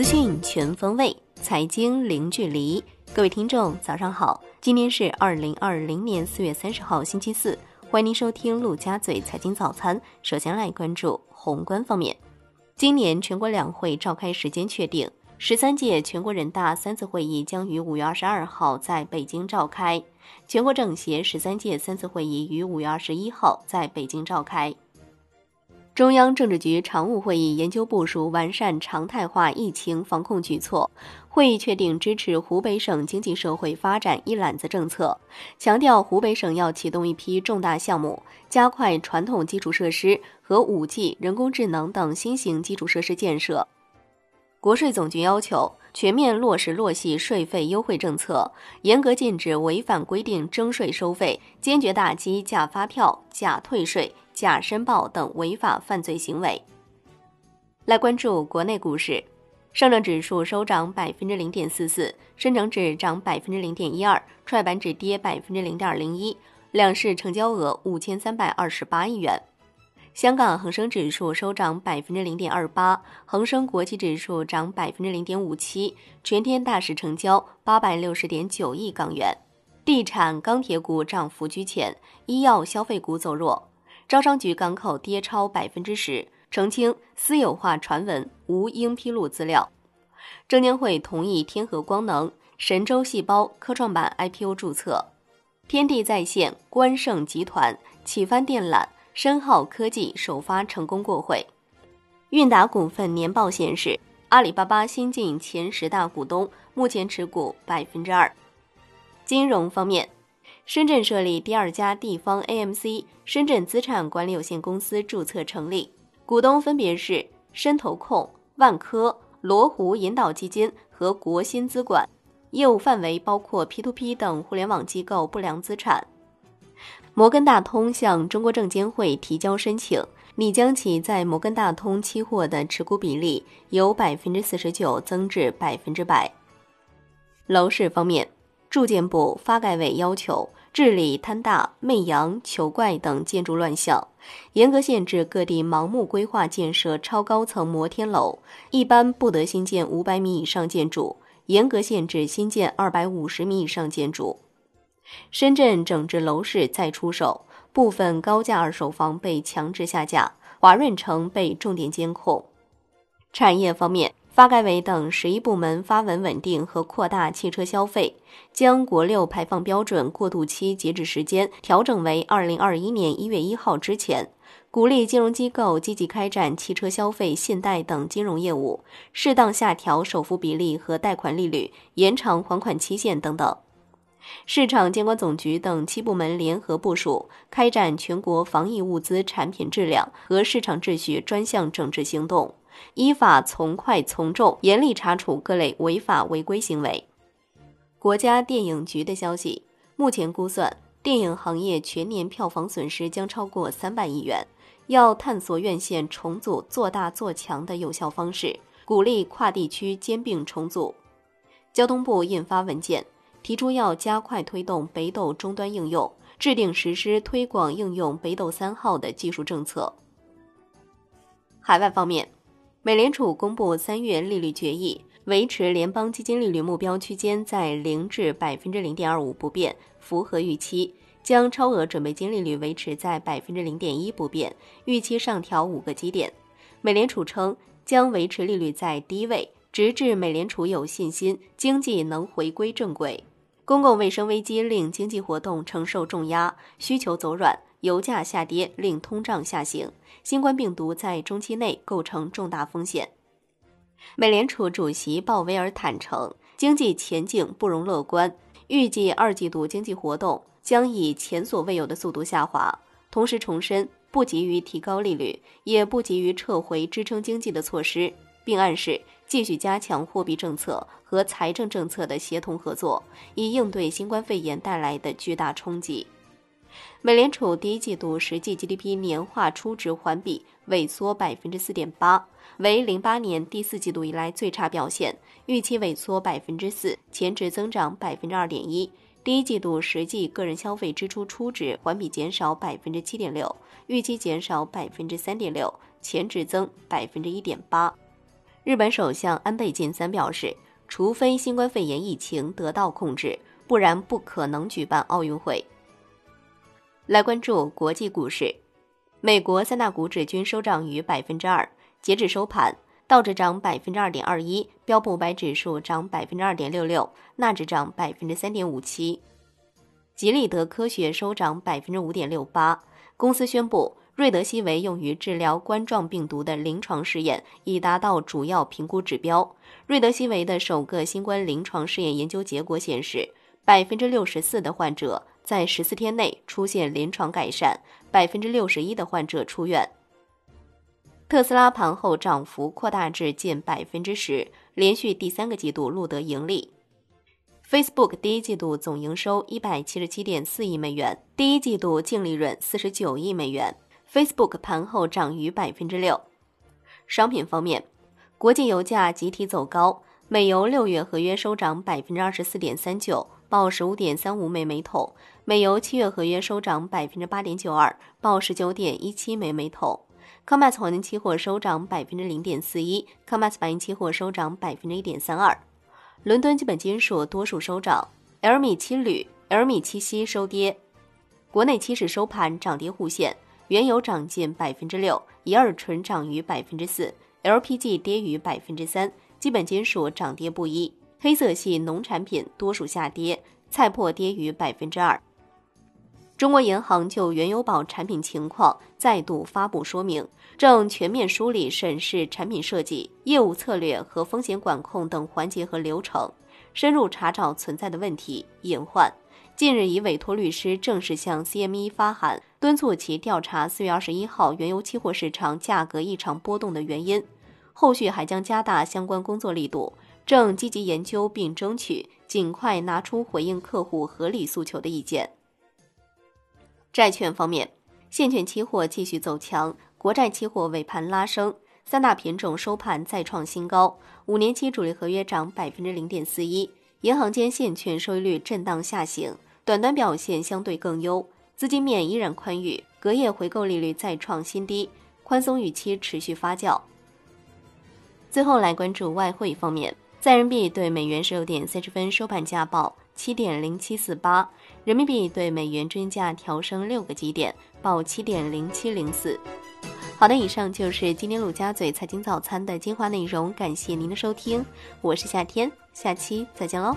资讯全方位，财经零距离。各位听众，早上好！今天是二零二零年四月三十号，星期四。欢迎您收听陆家嘴财经早餐。首先来关注宏观方面，今年全国两会召开时间确定，十三届全国人大三次会议将于五月二十二号在北京召开，全国政协十三届三次会议于五月二十一号在北京召开。中央政治局常务会议研究部署完善常态化疫情防控举措。会议确定支持湖北省经济社会发展一揽子政策，强调湖北省要启动一批重大项目，加快传统基础设施和 5G、人工智能等新型基础设施建设。国税总局要求全面落实落细税费优惠政策，严格禁止违反规定征税收费，坚决打击假发票、假退税。假申报等违法犯罪行为。来关注国内股市，上证指数收涨百分之零点四四，深成指涨百分之零点一二，创业板指跌百分之零点零一，两市成交额五千三百二十八亿元。香港恒生指数收涨百分之零点二八，恒生国际指数涨百分之零点五七，全天大市成交八百六十点九亿港元。地产、钢铁股涨幅居前，医药、消费股走弱。招商局港口跌超百分之十，澄清私有化传闻无应披露资料。证监会同意天合光能、神州细胞科创板 IPO 注册。天地在线、关盛集团、启帆电缆、深浩科技首发成功过会。韵达股份年报显示，阿里巴巴新晋前十大股东，目前持股百分之二。金融方面。深圳设立第二家地方 AMC 深圳资产管理有限公司注册成立，股东分别是深投控、万科、罗湖引导基金和国新资管，业务范围包括 P2P 等互联网机构不良资产。摩根大通向中国证监会提交申请，拟将其在摩根大通期货的持股比例由百分之四十九增至百分之百。楼市方面，住建部、发改委要求。治理贪大、媚洋、求怪等建筑乱象，严格限制各地盲目规划建设超高层摩天楼，一般不得新建五百米以上建筑，严格限制新建二百五十米以上建筑。深圳整治楼市再出手，部分高价二手房被强制下架，华润城被重点监控。产业方面。发改委等十一部门发文稳定和扩大汽车消费，将国六排放标准过渡期截止时间调整为二零二一年一月一号之前，鼓励金融机构积极开展汽车消费、信贷等金融业务，适当下调首付比例和贷款利率，延长还款期限等等。市场监管总局等七部门联合部署，开展全国防疫物资产品质量和市场秩序专项整治行动。依法从快从重，严厉查处各类违法违规行为。国家电影局的消息，目前估算电影行业全年票房损失将超过三百亿元，要探索院线重组做大做强的有效方式，鼓励跨地区兼并重组。交通部印发文件，提出要加快推动北斗终端应用，制定实施推广应用北斗三号的技术政策。海外方面。美联储公布三月利率决议，维持联邦基金利率目标区间在零至百分之零点二五不变，符合预期；将超额准备金利率维持在百分之零点一不变，预期上调五个基点。美联储称将维持利率在低位，直至美联储有信心经济能回归正轨。公共卫生危机令经济活动承受重压，需求走软。油价下跌令通胀下行，新冠病毒在中期内构成重大风险。美联储主席鲍威尔坦诚，经济前景不容乐观，预计二季度经济活动将以前所未有的速度下滑。同时重申，不急于提高利率，也不急于撤回支撑经济的措施，并暗示继续加强货币政策和财政政策的协同合作，以应对新冠肺炎带来的巨大冲击。美联储第一季度实际 GDP 年化初值环比萎缩百分之四点八，为零八年第四季度以来最差表现。预期萎缩百分之四，前值增长百分之二点一。第一季度实际个人消费支出初值环比减少百分之七点六，预期减少百分之三点六，前值增百分之一点八。日本首相安倍晋三表示，除非新冠肺炎疫情得到控制，不然不可能举办奥运会。来关注国际股市，美国三大股指均收涨逾百分之二。截至收盘，道指涨百分之二点二一，标普五百指数涨百分之二点六六，纳指涨百分之三点五七。吉利德科学收涨百分之五点六八。公司宣布，瑞德西韦用于治疗冠状病毒的临床试验已达到主要评估指标。瑞德西韦的首个新冠临床试验研究结果显示，百分之六十四的患者。在十四天内出现临床改善，百分之六十一的患者出院。特斯拉盘后涨幅扩大至近百分之十，连续第三个季度录得盈利。Facebook 第一季度总营收一百七十七点四亿美元，第一季度净利润四十九亿美元。Facebook 盘后涨逾百分之六。商品方面，国际油价集体走高，美油六月合约收涨百分之二十四点三九。报十五点三五美每桶，美油七月合约收涨百分之八点九二，报十九点一七美每桶。COMEX 黄金期货收涨百分之零点四一，COMEX 白银期货收涨百分之一点三二。伦敦基本金属多数收涨，L 米七铝、L 米七锡收跌。国内期市收盘涨跌互现，原油涨近百分之六，乙二醇涨逾百分之四，LPG 跌逾百分之三，基本金属涨跌不一。黑色系农产品多数下跌，菜粕跌逾百分之二。中国银行就原油宝产品情况再度发布说明，正全面梳理审视产品设计、业务策略和风险管控等环节和流程，深入查找存在的问题隐患。近日已委托律师正式向 CME 发函，敦促其调查四月二十一号原油期货市场价格异常波动的原因。后续还将加大相关工作力度。正积极研究并争取尽快拿出回应客户合理诉求的意见。债券方面，现券期货继续走强，国债期货尾盘拉升，三大品种收盘再创新高。五年期主力合约涨百分之零点四一，银行间现券收益率震荡下行，短端表现相对更优，资金面依然宽裕，隔夜回购利率再创新低，宽松预期持续发酵。最后来关注外汇方面。在人民币对美元十六点三十分收盘价报七点零七四八，人民币对美元均价调升六个基点，报七点零七零四。好的，以上就是今天陆家嘴财经早餐的精华内容，感谢您的收听，我是夏天，下期再见喽。